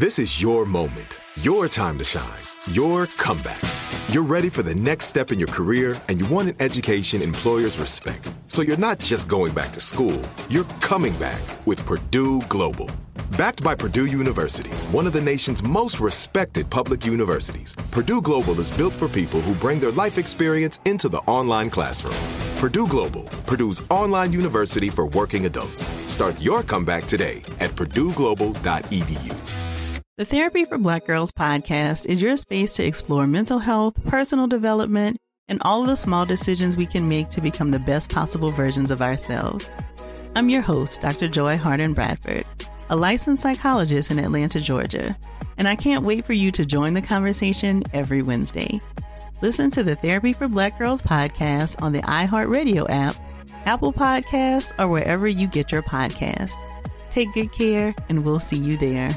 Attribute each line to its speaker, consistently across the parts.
Speaker 1: This is your moment, your time to shine, your comeback. You're ready for the next step in your career and you want an education employers respect. So you're not just going back to school, you're coming back with Purdue Global. Backed by Purdue University, one of the nation's most respected public universities, Purdue Global is built for people who bring their life experience into the online classroom. Purdue Global, Purdue's online university for working adults. Start your comeback today at purdueglobal.edu.
Speaker 2: The Therapy for Black Girls podcast is your space to explore mental health, personal development, and all of the small decisions we can make to become the best possible versions of ourselves. I'm your host, Dr. Joy Harden Bradford, a licensed psychologist in Atlanta, Georgia, and I can't wait for you to join the conversation every Wednesday. Listen to the Therapy for Black Girls podcast on the iHeartRadio app, Apple Podcasts, or wherever you get your podcasts. Take good care, and we'll see you there.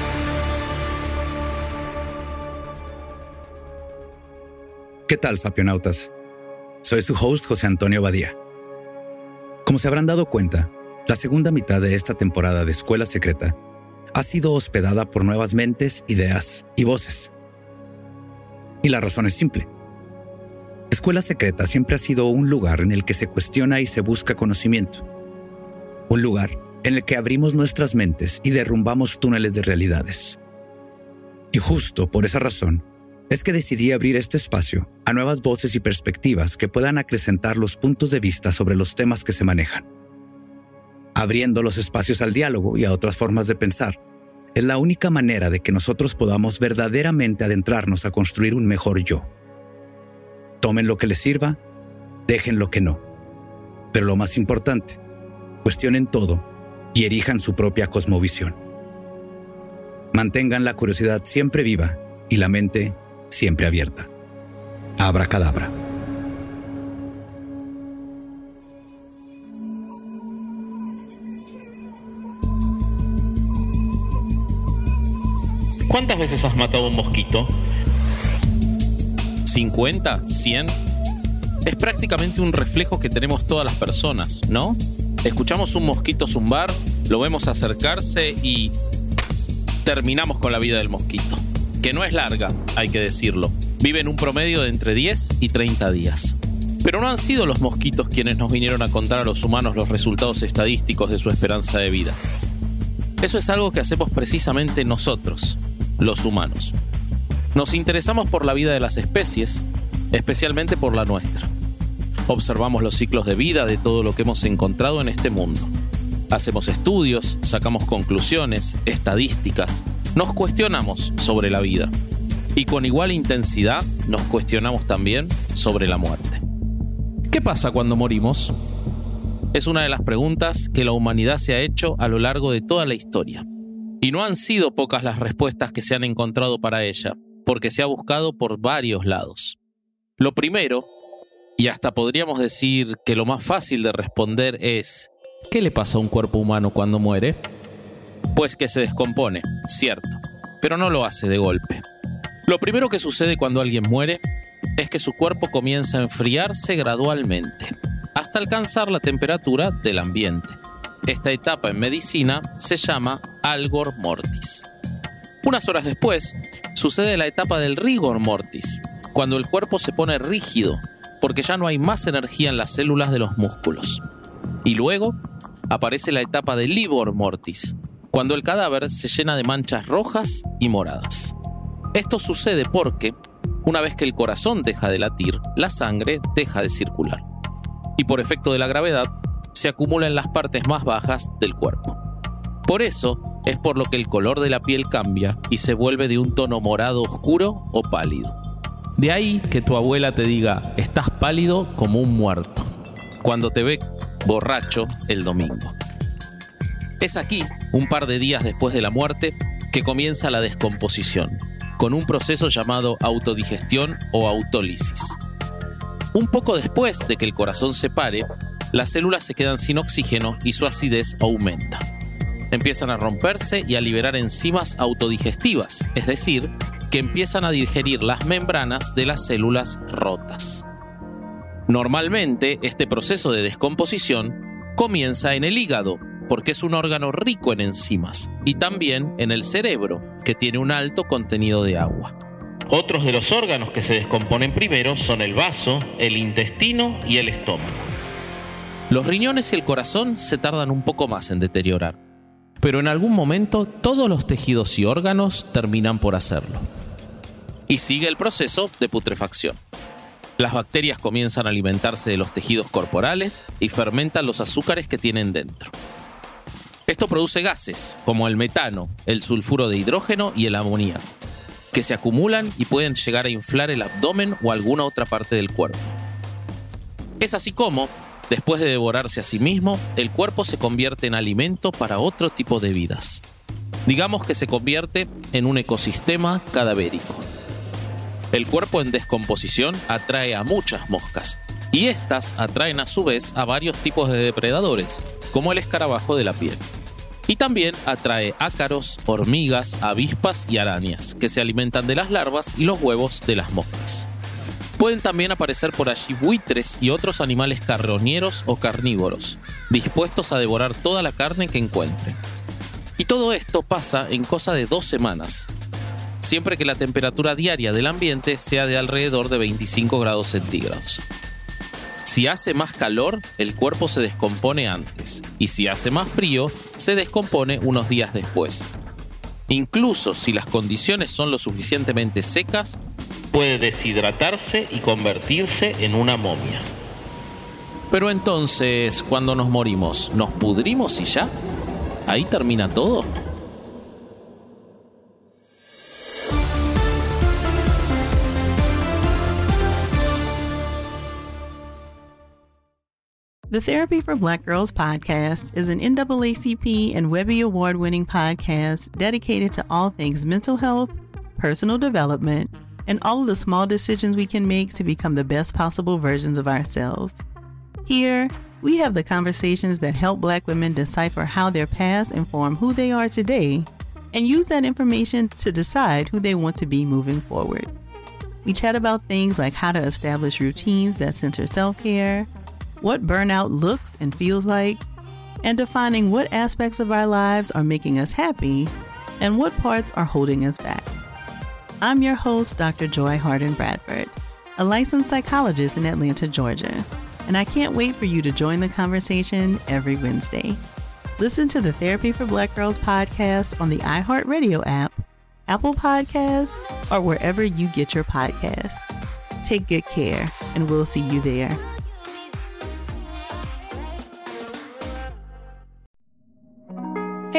Speaker 3: ¿Qué tal, sapionautas? Soy su host José Antonio Badía. Como se habrán dado cuenta, la segunda mitad de esta temporada de Escuela Secreta ha sido hospedada por nuevas mentes, ideas y voces. Y la razón es simple. Escuela Secreta siempre ha sido un lugar en el que se cuestiona y se busca conocimiento. Un lugar en el que abrimos nuestras mentes y derrumbamos túneles de realidades. Y justo por esa razón, es que decidí abrir este espacio a nuevas voces y perspectivas que puedan acrecentar los puntos de vista sobre los temas que se manejan. Abriendo los espacios al diálogo y a otras formas de pensar, es la única manera de que nosotros podamos verdaderamente adentrarnos a construir un mejor yo. Tomen lo que les sirva, dejen lo que no. Pero lo más importante, cuestionen todo y erijan su propia cosmovisión. Mantengan la curiosidad siempre viva y la mente siempre abierta. Abra cadabra.
Speaker 4: ¿Cuántas veces has matado a un mosquito? ¿50? ¿100? Es prácticamente un reflejo que tenemos todas las personas, ¿no? Escuchamos un mosquito zumbar, lo vemos acercarse y terminamos con la vida del mosquito. Que no es larga, hay que decirlo. Vive en un promedio de entre 10 y 30 días. Pero no han sido los mosquitos quienes nos vinieron a contar a los humanos los resultados estadísticos de su esperanza de vida. Eso es algo que hacemos precisamente nosotros, los humanos. Nos interesamos por la vida de las especies, especialmente por la nuestra. Observamos los ciclos de vida de todo lo que hemos encontrado en este mundo. Hacemos estudios, sacamos conclusiones, estadísticas, nos cuestionamos sobre la vida. Y con igual intensidad nos cuestionamos también sobre la muerte. ¿Qué pasa cuando morimos? Es una de las preguntas que la humanidad se ha hecho a lo largo de toda la historia. Y no han sido pocas las respuestas que se han encontrado para ella, porque se ha buscado por varios lados. Lo primero, y hasta podríamos decir que lo más fácil de responder es, ¿qué le pasa a un cuerpo humano cuando muere? Pues que se descompone, cierto, pero no lo hace de golpe. Lo primero que sucede cuando alguien muere es que su cuerpo comienza a enfriarse gradualmente, hasta alcanzar la temperatura del ambiente. Esta etapa en medicina se llama algor mortis. Unas horas después, sucede la etapa del rigor mortis, cuando el cuerpo se pone rígido, porque ya no hay más energía en las células de los músculos. Y luego aparece la etapa del livor mortis, cuando el cadáver se llena de manchas rojas y moradas. Esto sucede porque, una vez que el corazón deja de latir, la sangre deja de circular. Y por efecto de la gravedad, se acumula en las partes más bajas del cuerpo. Por eso es por lo que el color de la piel cambia y se vuelve de un tono morado oscuro o pálido. De ahí que tu abuela te diga, estás pálido como un muerto, cuando te ve borracho el domingo. Es aquí, un par de días después de la muerte, que comienza la descomposición, con un proceso llamado autodigestión o autólisis. Un poco después de que el corazón se pare, las células se quedan sin oxígeno y su acidez aumenta. Empiezan a romperse y a liberar enzimas autodigestivas, es decir, que empiezan a digerir las membranas de las células rotas. Normalmente, este proceso de descomposición comienza en el hígado, porque es un órgano rico en enzimas, y también en el cerebro, que tiene un alto contenido de agua. Otros de los órganos que se descomponen primero son el vaso, el intestino y el estómago. Los riñones y el corazón se tardan un poco más en deteriorar, pero en algún momento todos los tejidos y órganos terminan por hacerlo. Y sigue el proceso de putrefacción. Las bacterias comienzan a alimentarse de los tejidos corporales y fermentan los azúcares que tienen dentro. Esto produce gases como el metano, el sulfuro de hidrógeno y el amoníaco, que se acumulan y pueden llegar a inflar el abdomen o alguna otra parte del cuerpo. Es así como, después de devorarse a sí mismo, el cuerpo se convierte en alimento para otro tipo de vidas. Digamos que se convierte en un ecosistema cadavérico. El cuerpo en descomposición atrae a muchas moscas, y estas atraen a su vez a varios tipos de depredadores, como el escarabajo de la piel. Y también atrae ácaros, hormigas, avispas y arañas, que se alimentan de las larvas y los huevos de las moscas. Pueden también aparecer por allí buitres y otros animales carroñeros o carnívoros, dispuestos a devorar toda la carne que encuentren. Y todo esto pasa en cosa de dos semanas, siempre que la temperatura diaria del ambiente sea de alrededor de 25 grados centígrados. Si hace más calor, el cuerpo se descompone antes, y si hace más frío, se descompone unos días después. Incluso si las condiciones son lo suficientemente secas, puede deshidratarse y convertirse en una momia. Pero entonces, cuando nos morimos, ¿nos pudrimos y ya? ¿Ahí termina todo?
Speaker 2: The Therapy for Black Girls podcast is an NAACP and Webby Award winning podcast dedicated to all things mental health, personal development, and all of the small decisions we can make to become the best possible versions of ourselves. Here, we have the conversations that help Black women decipher how their past inform who they are today and use that information to decide who they want to be moving forward. We chat about things like how to establish routines that center self care what burnout looks and feels like, and defining what aspects of our lives are making us happy and what parts are holding us back. I'm your host, Dr. Joy Harden Bradford, a licensed psychologist in Atlanta, Georgia, and I can't wait for you to join the conversation every Wednesday. Listen to the Therapy for Black Girls podcast on the iHeartRadio app, Apple Podcasts, or wherever you get your podcasts. Take good care, and we'll see you there.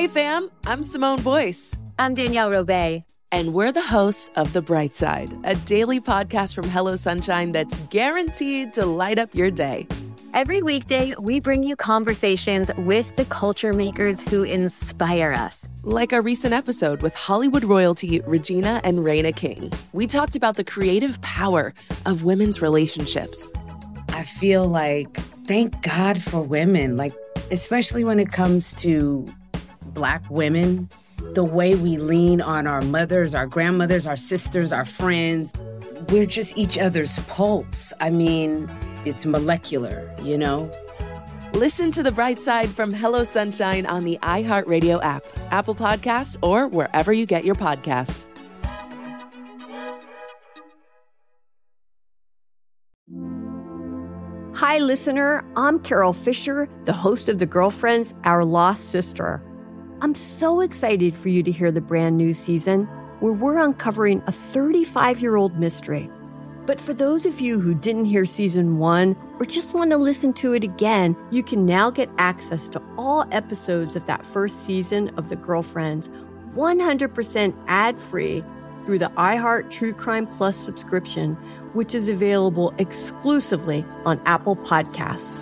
Speaker 5: Hey fam, I'm Simone Boyce.
Speaker 6: I'm Danielle Robay.
Speaker 5: And we're the hosts of The Bright Side, a daily podcast from Hello Sunshine that's guaranteed to light up your day.
Speaker 6: Every weekday, we bring you conversations with the culture makers who inspire us.
Speaker 5: Like our recent episode with Hollywood royalty Regina and Raina King. We talked about the creative power of women's relationships.
Speaker 7: I feel like, thank God for women, like, especially when it comes to Black women, the way we lean on our mothers, our grandmothers, our sisters, our friends. We're just each other's pulse. I mean, it's molecular, you know?
Speaker 5: Listen to the bright side from Hello Sunshine on the iHeartRadio app, Apple Podcasts, or wherever you get your podcasts.
Speaker 8: Hi, listener. I'm Carol Fisher, the host of The Girlfriends, Our Lost Sister. I'm so excited for you to hear the brand new season. where we're uncovering a 35 year old mystery. But for those of you who didn't hear season one or just want to listen to it again, you can now get access to all episodes of that first season of The Girlfriends 100% ad free through the iHeart True Crime Plus subscription, which is available exclusively on Apple Podcasts.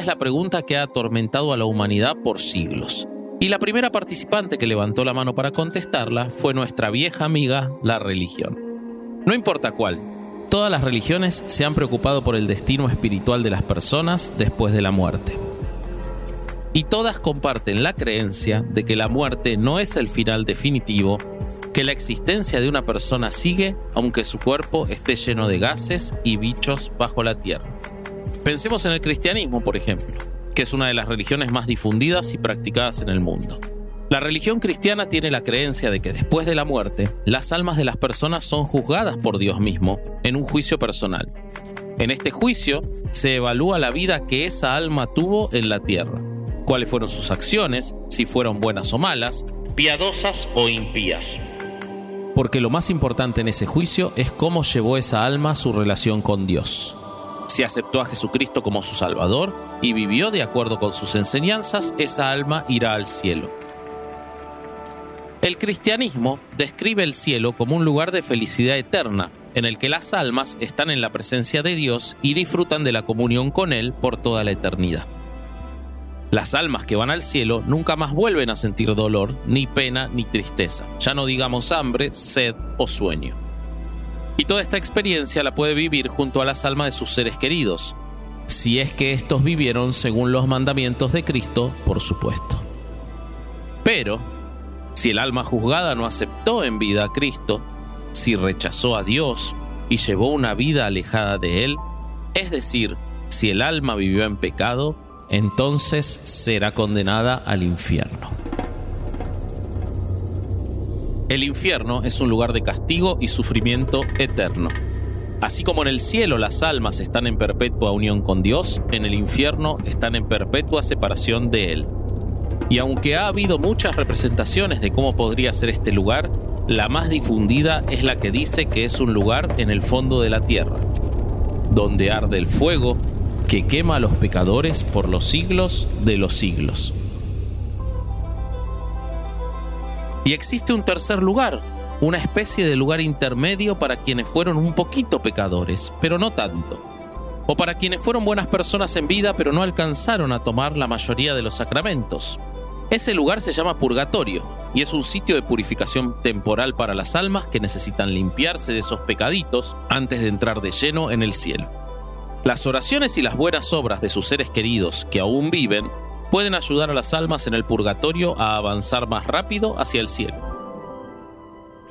Speaker 4: Es la pregunta que ha atormentado a la humanidad por siglos. Y la primera participante que levantó la mano para contestarla fue nuestra vieja amiga, la religión. No importa cuál, todas las religiones se han preocupado por el destino espiritual de las personas después de la muerte. Y todas comparten la creencia de que la muerte no es el final definitivo, que la existencia de una persona sigue aunque su cuerpo esté lleno de gases y bichos bajo la tierra. Pensemos en el cristianismo, por ejemplo, que es una de las religiones más difundidas y practicadas en el mundo. La religión cristiana tiene la creencia de que después de la muerte, las almas de las personas son juzgadas por Dios mismo en un juicio personal. En este juicio se evalúa la vida que esa alma tuvo en la tierra, cuáles fueron sus acciones, si fueron buenas o malas, piadosas o impías. Porque lo más importante en ese juicio es cómo llevó esa alma su relación con Dios. Si aceptó a Jesucristo como su Salvador y vivió de acuerdo con sus enseñanzas, esa alma irá al cielo. El cristianismo describe el cielo como un lugar de felicidad eterna, en el que las almas están en la presencia de Dios y disfrutan de la comunión con Él por toda la eternidad. Las almas que van al cielo nunca más vuelven a sentir dolor, ni pena, ni tristeza, ya no digamos hambre, sed o sueño. Y toda esta experiencia la puede vivir junto a las almas de sus seres queridos, si es que estos vivieron según los mandamientos de Cristo, por supuesto. Pero, si el alma juzgada no aceptó en vida a Cristo, si rechazó a Dios y llevó una vida alejada de Él, es decir, si el alma vivió en pecado, entonces será condenada al infierno. El infierno es un lugar de castigo y sufrimiento eterno. Así como en el cielo las almas están en perpetua unión con Dios, en el infierno están en perpetua separación de Él. Y aunque ha habido muchas representaciones de cómo podría ser este lugar, la más difundida es la que dice que es un lugar en el fondo de la tierra, donde arde el fuego que quema a los pecadores por los siglos de los siglos. Y existe un tercer lugar, una especie de lugar intermedio para quienes fueron un poquito pecadores, pero no tanto. O para quienes fueron buenas personas en vida, pero no alcanzaron a tomar la mayoría de los sacramentos. Ese lugar se llama purgatorio y es un sitio de purificación temporal para las almas que necesitan limpiarse de esos pecaditos antes de entrar de lleno en el cielo. Las oraciones y las buenas obras de sus seres queridos que aún viven pueden ayudar a las almas en el purgatorio a avanzar más rápido hacia el cielo.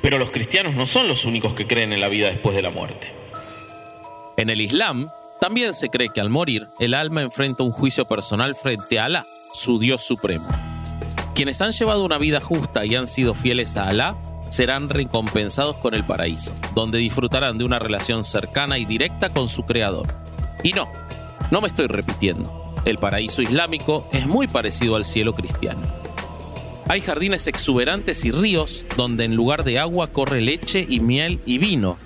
Speaker 4: Pero los cristianos no son los únicos que creen en la vida después de la muerte. En el Islam, también se cree que al morir, el alma enfrenta un juicio personal frente a Alá, su Dios supremo. Quienes han llevado una vida justa y han sido fieles a Alá serán recompensados con el paraíso, donde disfrutarán de una relación cercana y directa con su Creador. Y no, no me estoy repitiendo. El paraíso islámico es muy parecido al cielo cristiano. Hay jardines exuberantes y ríos donde en lugar de agua corre leche y miel y vino,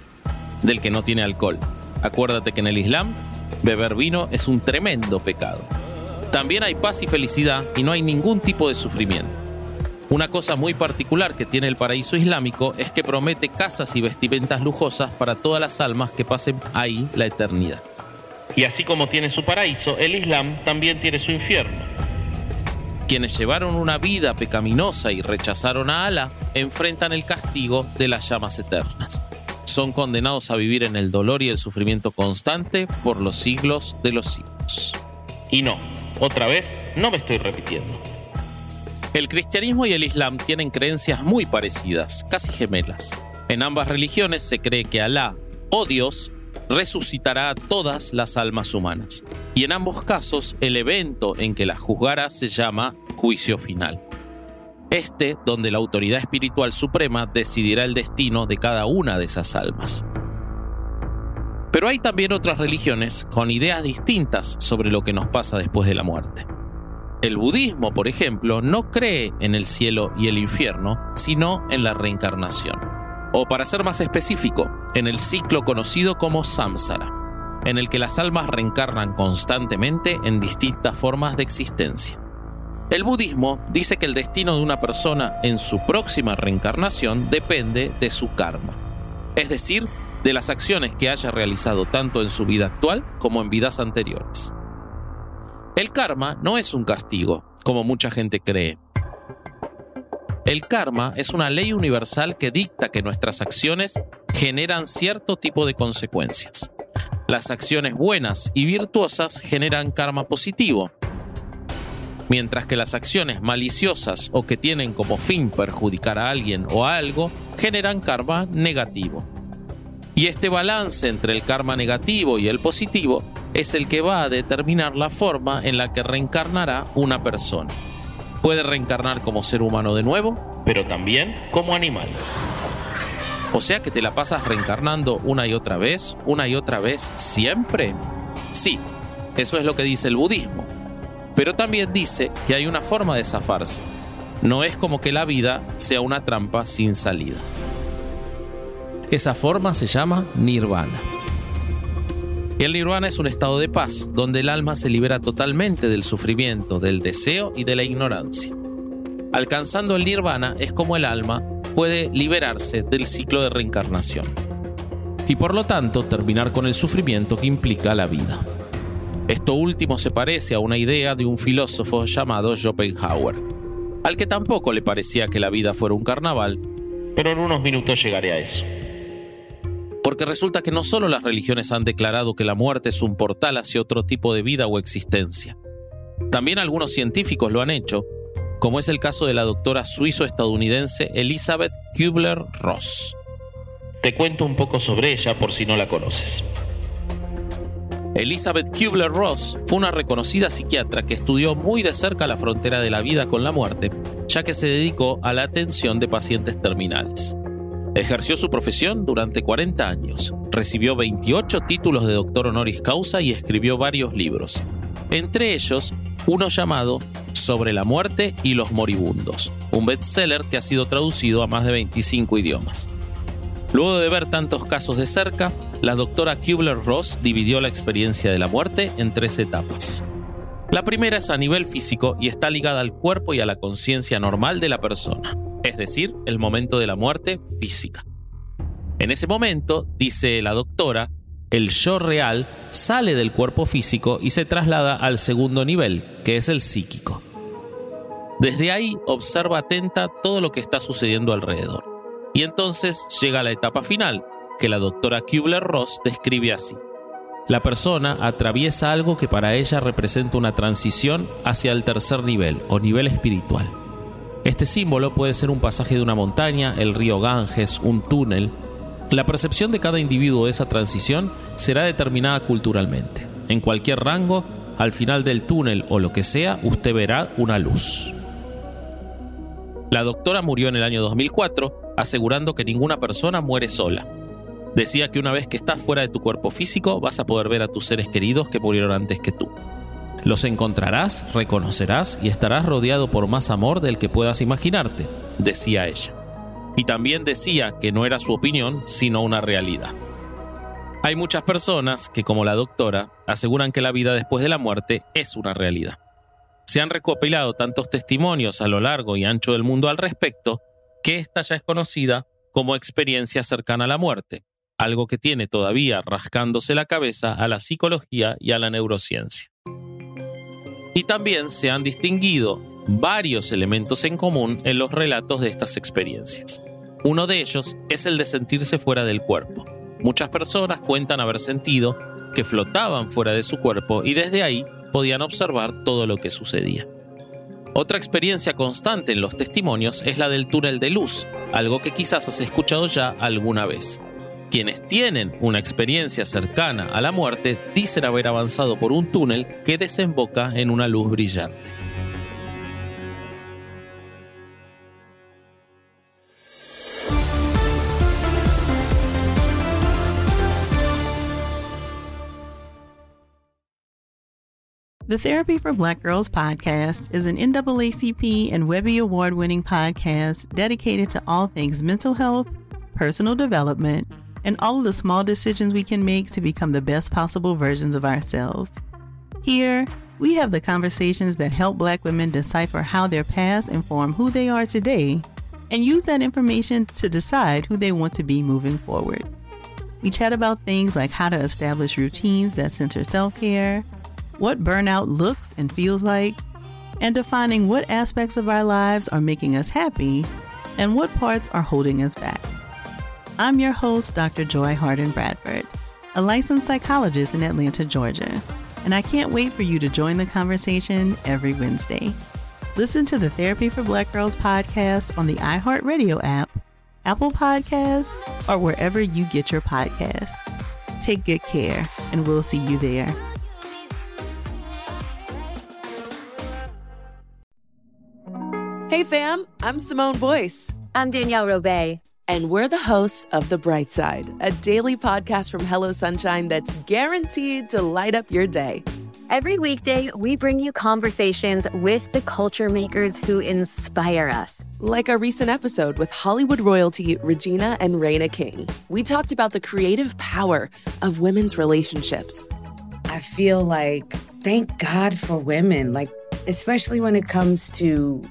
Speaker 4: del que no tiene alcohol. Acuérdate que en el Islam, beber vino es un tremendo pecado. También hay paz y felicidad y no hay ningún tipo de sufrimiento. Una cosa muy particular que tiene el paraíso islámico es que promete casas y vestimentas lujosas para todas las almas que pasen ahí la eternidad. Y así como tiene su paraíso, el Islam también tiene su infierno. Quienes llevaron una vida pecaminosa y rechazaron a Alá enfrentan el castigo de las llamas eternas. Son condenados a vivir en el dolor y el sufrimiento constante por los siglos de los siglos. Y no, Otra vez, no me estoy repitiendo. El cristianismo y el islam tienen creencias muy parecidas, casi gemelas. En ambas religiones se cree que Alá, o Dios, resucitará a todas las almas humanas. Y en ambos casos, el evento en que las juzgará se llama juicio final. Este, donde la autoridad espiritual suprema decidirá el destino de cada una de esas almas. Pero hay también otras religiones con ideas distintas sobre lo que nos pasa después de la muerte. El budismo, por ejemplo, no cree en el cielo y el infierno, sino en la reencarnación. O para ser más específico, en el ciclo conocido como samsara, en el que las almas reencarnan constantemente en distintas formas de existencia. El budismo dice que el destino de una persona en su próxima reencarnación depende de su karma, es decir, de las acciones que haya realizado tanto en su vida actual como en vidas anteriores. El karma no es un castigo, como mucha gente cree. El karma es una ley universal que dicta que nuestras acciones generan cierto tipo de consecuencias. Las acciones buenas y virtuosas generan karma positivo, mientras que las acciones maliciosas o que tienen como fin perjudicar a alguien o a algo generan karma negativo. Y este balance entre el karma negativo y el positivo es el que va a determinar la forma en la que reencarnará una persona. Puede reencarnar como ser humano de nuevo, pero también como animal. O sea que te la pasas reencarnando una y otra vez, una y otra vez, siempre. Sí, eso es lo que dice el budismo. Pero también dice que hay una forma de zafarse. No es como que la vida sea una trampa sin salida. Esa forma se llama nirvana. El nirvana es un estado de paz, donde el alma se libera totalmente del sufrimiento, del deseo y de la ignorancia. Alcanzando el nirvana es como el alma puede liberarse del ciclo de reencarnación y por lo tanto terminar con el sufrimiento que implica la vida. Esto último se parece a una idea de un filósofo llamado Schopenhauer, al que tampoco le parecía que la vida fuera un carnaval, pero en unos minutos llegaré a eso. Porque resulta que no solo las religiones han declarado que la muerte es un portal hacia otro tipo de vida o existencia. También algunos científicos lo han hecho, como es el caso de la doctora suizo-estadounidense Elizabeth Kubler-Ross. Te cuento un poco sobre ella por si no la conoces. Elizabeth Kubler-Ross fue una reconocida psiquiatra que estudió muy de cerca la frontera de la vida con la muerte, ya que se dedicó a la atención de pacientes terminales. Ejerció su profesión durante 40 años, recibió 28 títulos de doctor honoris causa y escribió varios libros, entre ellos uno llamado Sobre la muerte y los moribundos, un bestseller que ha sido traducido a más de 25 idiomas. Luego de ver tantos casos de cerca, la doctora Kubler-Ross dividió la experiencia de la muerte en tres etapas. La primera es a nivel físico y está ligada al cuerpo y a la conciencia normal de la persona es decir, el momento de la muerte física. En ese momento, dice la doctora, el yo real sale del cuerpo físico y se traslada al segundo nivel, que es el psíquico. Desde ahí observa atenta todo lo que está sucediendo alrededor. Y entonces llega a la etapa final, que la doctora Kubler-Ross describe así. La persona atraviesa algo que para ella representa una transición hacia el tercer nivel o nivel espiritual. Este símbolo puede ser un pasaje de una montaña, el río Ganges, un túnel. La percepción de cada individuo de esa transición será determinada culturalmente. En cualquier rango, al final del túnel o lo que sea, usted verá una luz. La doctora murió en el año 2004, asegurando que ninguna persona muere sola. Decía que una vez que estás fuera de tu cuerpo físico, vas a poder ver a tus seres queridos que murieron antes que tú. Los encontrarás, reconocerás y estarás rodeado por más amor del que puedas imaginarte, decía ella. Y también decía que no era su opinión, sino una realidad. Hay muchas personas que, como la doctora, aseguran que la vida después de la muerte es una realidad. Se han recopilado tantos testimonios a lo largo y ancho del mundo al respecto que esta ya es conocida como experiencia cercana a la muerte, algo que tiene todavía rascándose la cabeza a la psicología y a la neurociencia. Y también se han distinguido varios elementos en común en los relatos de estas experiencias. Uno de ellos es el de sentirse fuera del cuerpo. Muchas personas cuentan haber sentido que flotaban fuera de su cuerpo y desde ahí podían observar todo lo que sucedía. Otra experiencia constante en los testimonios es la del túnel de luz, algo que quizás has escuchado ya alguna vez. Quienes tienen una experiencia cercana a la muerte dicen haber avanzado por un túnel que desemboca en una luz brillante.
Speaker 2: The Therapy for Black Girls podcast is an NAACP and Webby Award winning podcast dedicated to all things mental health, personal development, and all of the small decisions we can make to become the best possible versions of ourselves. Here, we have the conversations that help Black women decipher how their past inform who they are today and use that information to decide who they want to be moving forward. We chat about things like how to establish routines that center self care what burnout looks and feels like, and defining what aspects of our lives are making us happy and what parts are holding us back. I'm your host, Dr. Joy Harden Bradford, a licensed psychologist in Atlanta, Georgia, and I can't wait for you to join the conversation every Wednesday. Listen to the Therapy for Black Girls podcast on the iHeartRadio app, Apple Podcasts, or wherever you get your podcasts. Take good care, and we'll see you there.
Speaker 5: Hey fam, I'm Simone Boyce.
Speaker 6: I'm Danielle Robay.
Speaker 5: And we're the hosts of The Bright Side, a daily podcast from Hello Sunshine that's guaranteed to light up your day.
Speaker 6: Every weekday, we bring you conversations with the culture makers who inspire us.
Speaker 5: Like our recent episode with Hollywood royalty Regina and Raina King. We talked about the creative power of women's relationships.
Speaker 7: I feel like, thank God for women, like, especially when it comes to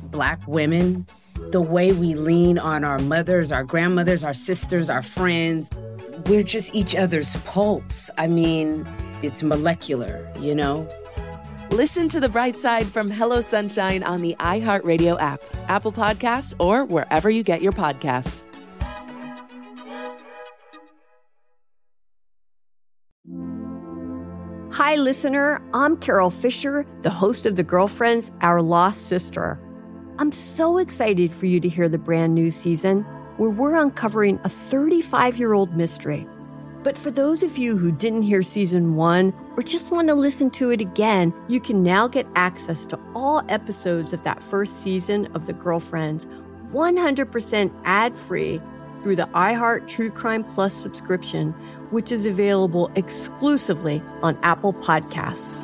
Speaker 7: Black women, the way we lean on our mothers, our grandmothers, our sisters, our friends. We're just each other's pulse. I mean, it's molecular, you know?
Speaker 5: Listen to the bright side from Hello Sunshine on the iHeartRadio app, Apple Podcasts, or wherever you get your podcasts.
Speaker 8: Hi, listener. I'm Carol Fisher, the host of The Girlfriends, Our Lost Sister. I'm so excited for you to hear the brand new season where we're uncovering a 35 year old mystery. But for those of you who didn't hear season one or just want to listen to it again, you can now get access to all episodes of that first season of The Girlfriends 100% ad free through the iHeart True Crime Plus subscription, which is available exclusively on Apple Podcasts.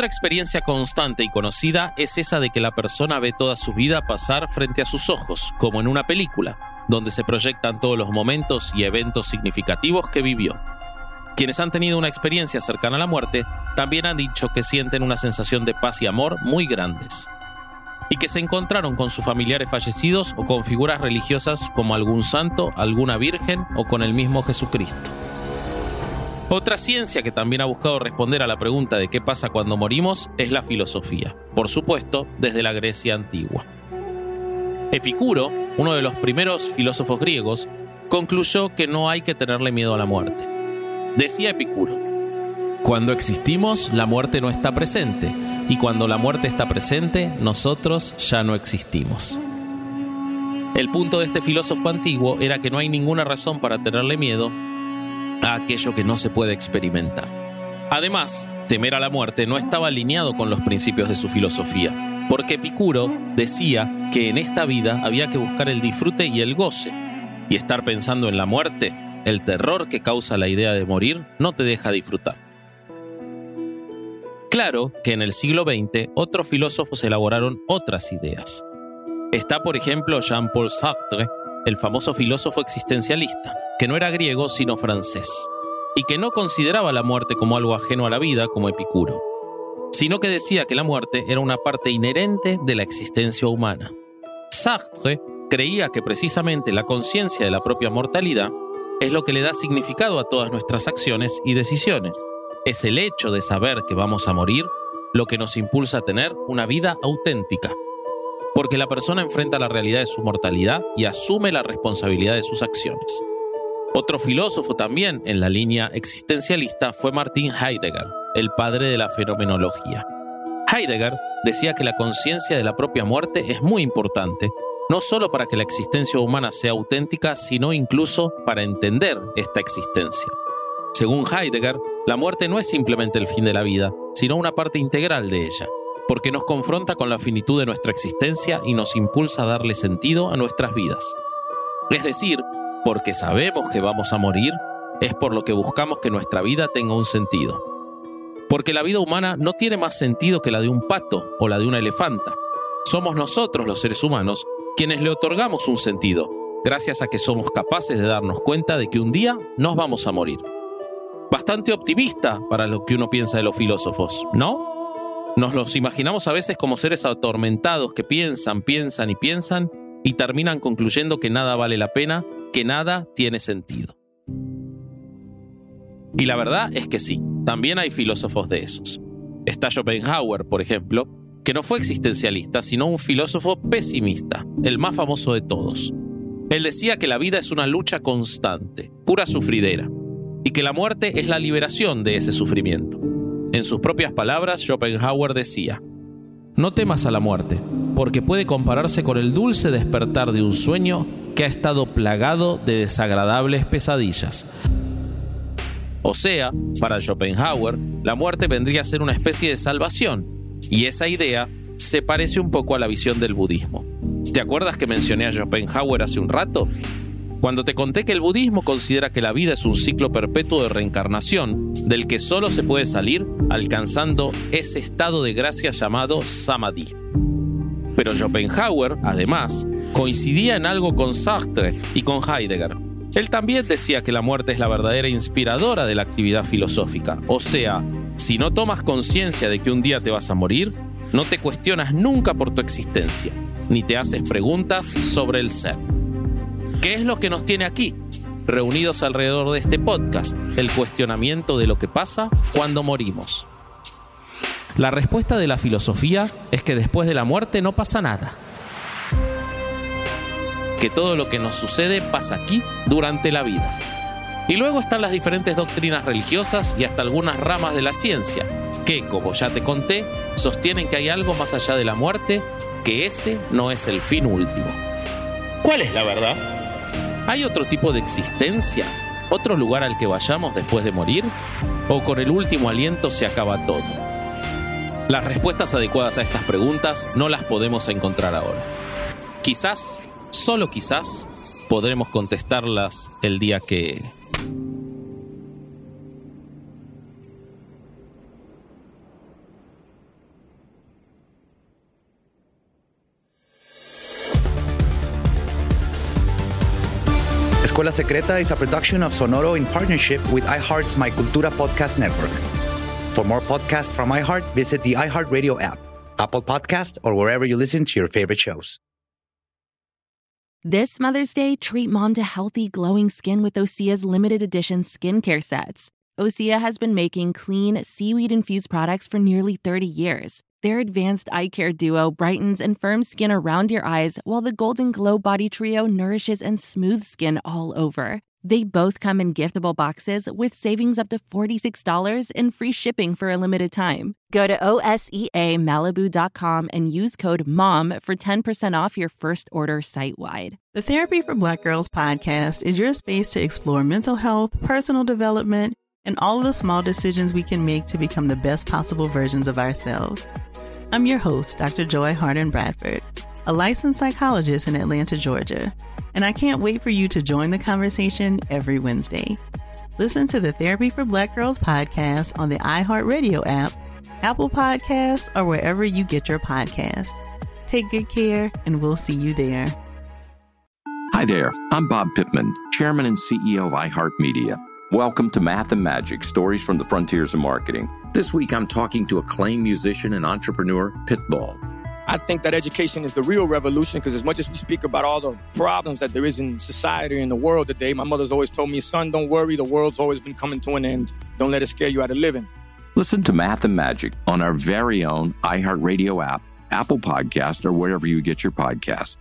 Speaker 4: Otra experiencia constante y conocida es esa de que la persona ve toda su vida pasar frente a sus ojos, como en una película, donde se proyectan todos los momentos y eventos significativos que vivió. Quienes han tenido una experiencia cercana a la muerte también han dicho que sienten una sensación de paz y amor muy grandes. Y que se encontraron con sus familiares fallecidos o con figuras religiosas como algún santo, alguna virgen o con el mismo Jesucristo. Otra ciencia que también ha buscado responder a la pregunta de qué pasa cuando morimos es la filosofía, por supuesto desde la Grecia antigua. Epicuro, uno de los primeros filósofos griegos, concluyó que no hay que tenerle miedo a la muerte. Decía Epicuro, cuando existimos la muerte no está presente y cuando la muerte está presente nosotros ya no existimos. El punto de este filósofo antiguo era que no hay ninguna razón para tenerle miedo a aquello que no se puede experimentar. Además, temer a la muerte no estaba alineado con los principios de su filosofía, porque Epicuro decía que en esta vida había que buscar el disfrute y el goce, y estar pensando en la muerte, el terror que causa la idea de morir, no te deja disfrutar. Claro que en el siglo XX otros filósofos elaboraron otras ideas. Está, por ejemplo, Jean-Paul Sartre, el famoso filósofo existencialista, que no era griego sino francés, y que no consideraba la muerte como algo ajeno a la vida como Epicuro, sino que decía que la muerte era una parte inherente de la existencia humana. Sartre creía que precisamente la conciencia de la propia mortalidad es lo que le da significado a todas nuestras acciones y decisiones. Es el hecho de saber que vamos a morir lo que nos impulsa a tener una vida auténtica. Porque la persona enfrenta la realidad de su mortalidad y asume la responsabilidad de sus acciones. Otro filósofo también en la línea existencialista fue Martin Heidegger, el padre de la fenomenología. Heidegger decía que la conciencia de la propia muerte es muy importante, no solo para que la existencia humana sea auténtica, sino incluso para entender esta existencia. Según Heidegger, la muerte no es simplemente el fin de la vida, sino una parte integral de ella, porque nos confronta con la finitud de nuestra existencia y nos impulsa a darle sentido a nuestras vidas. Es decir, porque sabemos que vamos a morir, es por lo que buscamos que nuestra vida tenga un sentido. Porque la vida humana no tiene más sentido que la de un pato o la de una elefanta. Somos nosotros los seres humanos quienes le otorgamos un sentido, gracias a que somos capaces de darnos cuenta de que un día nos vamos a morir. Bastante optimista para lo que uno piensa de los filósofos, ¿no? Nos los imaginamos a veces como seres atormentados que piensan, piensan y piensan y terminan concluyendo que nada vale la pena, que nada tiene sentido. Y la verdad es que sí, también hay filósofos de esos. Está Schopenhauer, por ejemplo, que no fue existencialista, sino un filósofo pesimista, el más famoso de todos. Él decía que la vida es una lucha constante, pura sufridera, y que la muerte es la liberación de ese sufrimiento. En sus propias palabras, Schopenhauer decía, No temas a la muerte, porque puede compararse con el dulce despertar de un sueño que ha estado plagado de desagradables pesadillas. O sea, para Schopenhauer, la muerte vendría a ser una especie de salvación, y esa idea se parece un poco a la visión del budismo. ¿Te acuerdas que mencioné a Schopenhauer hace un rato? Cuando te conté que el budismo considera que la vida es un ciclo perpetuo de reencarnación, del que solo se puede salir alcanzando ese estado de gracia llamado samadhi. Pero Schopenhauer, además, coincidía en algo con Sartre y con Heidegger. Él también decía que la muerte es la verdadera inspiradora de la actividad filosófica. O sea, si no tomas conciencia de que un día te vas a morir, no te cuestionas nunca por tu existencia, ni te haces preguntas sobre el ser. ¿Qué es lo que nos tiene aquí? Reunidos alrededor de este podcast, el cuestionamiento de lo que pasa cuando morimos. La respuesta de la filosofía es que después de la muerte no pasa nada que todo lo que nos sucede pasa aquí durante la vida. Y luego están las diferentes doctrinas religiosas y hasta algunas ramas de la ciencia, que, como ya te conté, sostienen que hay algo más allá de la muerte, que ese no es el fin último. ¿Cuál es la verdad? ¿Hay otro tipo de existencia? ¿Otro lugar al que vayamos después de morir? ¿O con el último aliento se acaba todo? Las respuestas adecuadas a estas preguntas no las podemos encontrar ahora. Quizás solo quizás podremos contestarlas el día que...
Speaker 3: Escuela Secreta is a production of Sonoro in partnership with iHeart's My Cultura podcast network. For more podcasts from iHeart, visit the iHeartRadio app, Apple Podcast, or wherever you listen to your favorite shows.
Speaker 9: This Mother's Day, treat mom to healthy, glowing skin with Osea's limited edition skincare sets. Osea has been making clean, seaweed infused products for nearly 30 years. Their advanced eye care duo brightens and firms skin around your eyes, while the Golden Glow Body Trio nourishes and smooths skin all over. They both come in giftable boxes with savings up to $46 and free shipping for a limited time. Go to OSEAMalibu.com and use code MOM for 10% off your first order site wide.
Speaker 2: The Therapy for Black Girls podcast is your space to explore mental health, personal development, and all the small decisions we can make to become the best possible versions of ourselves. I'm your host, Dr. Joy Harden Bradford, a licensed psychologist in Atlanta, Georgia and I can't wait for you to join the conversation every Wednesday. Listen to the Therapy for Black Girls podcast on the iHeartRadio app, Apple Podcasts, or wherever you get your podcasts. Take good care, and we'll see you there.
Speaker 10: Hi there, I'm Bob Pittman chairman and CEO of iHeartMedia. Welcome to Math and Magic Stories from the Frontiers of Marketing. This week I'm talking to acclaimed musician and entrepreneur Pitbull.
Speaker 11: I think that education is the real revolution because as much as we speak about all the problems that there is in society and the world today, my mother's always told me, son, don't worry, the world's always been coming to an end. Don't let it scare you out of living.
Speaker 10: Listen to Math and Magic on our very own iHeartRadio app, Apple Podcast, or wherever you get your podcast.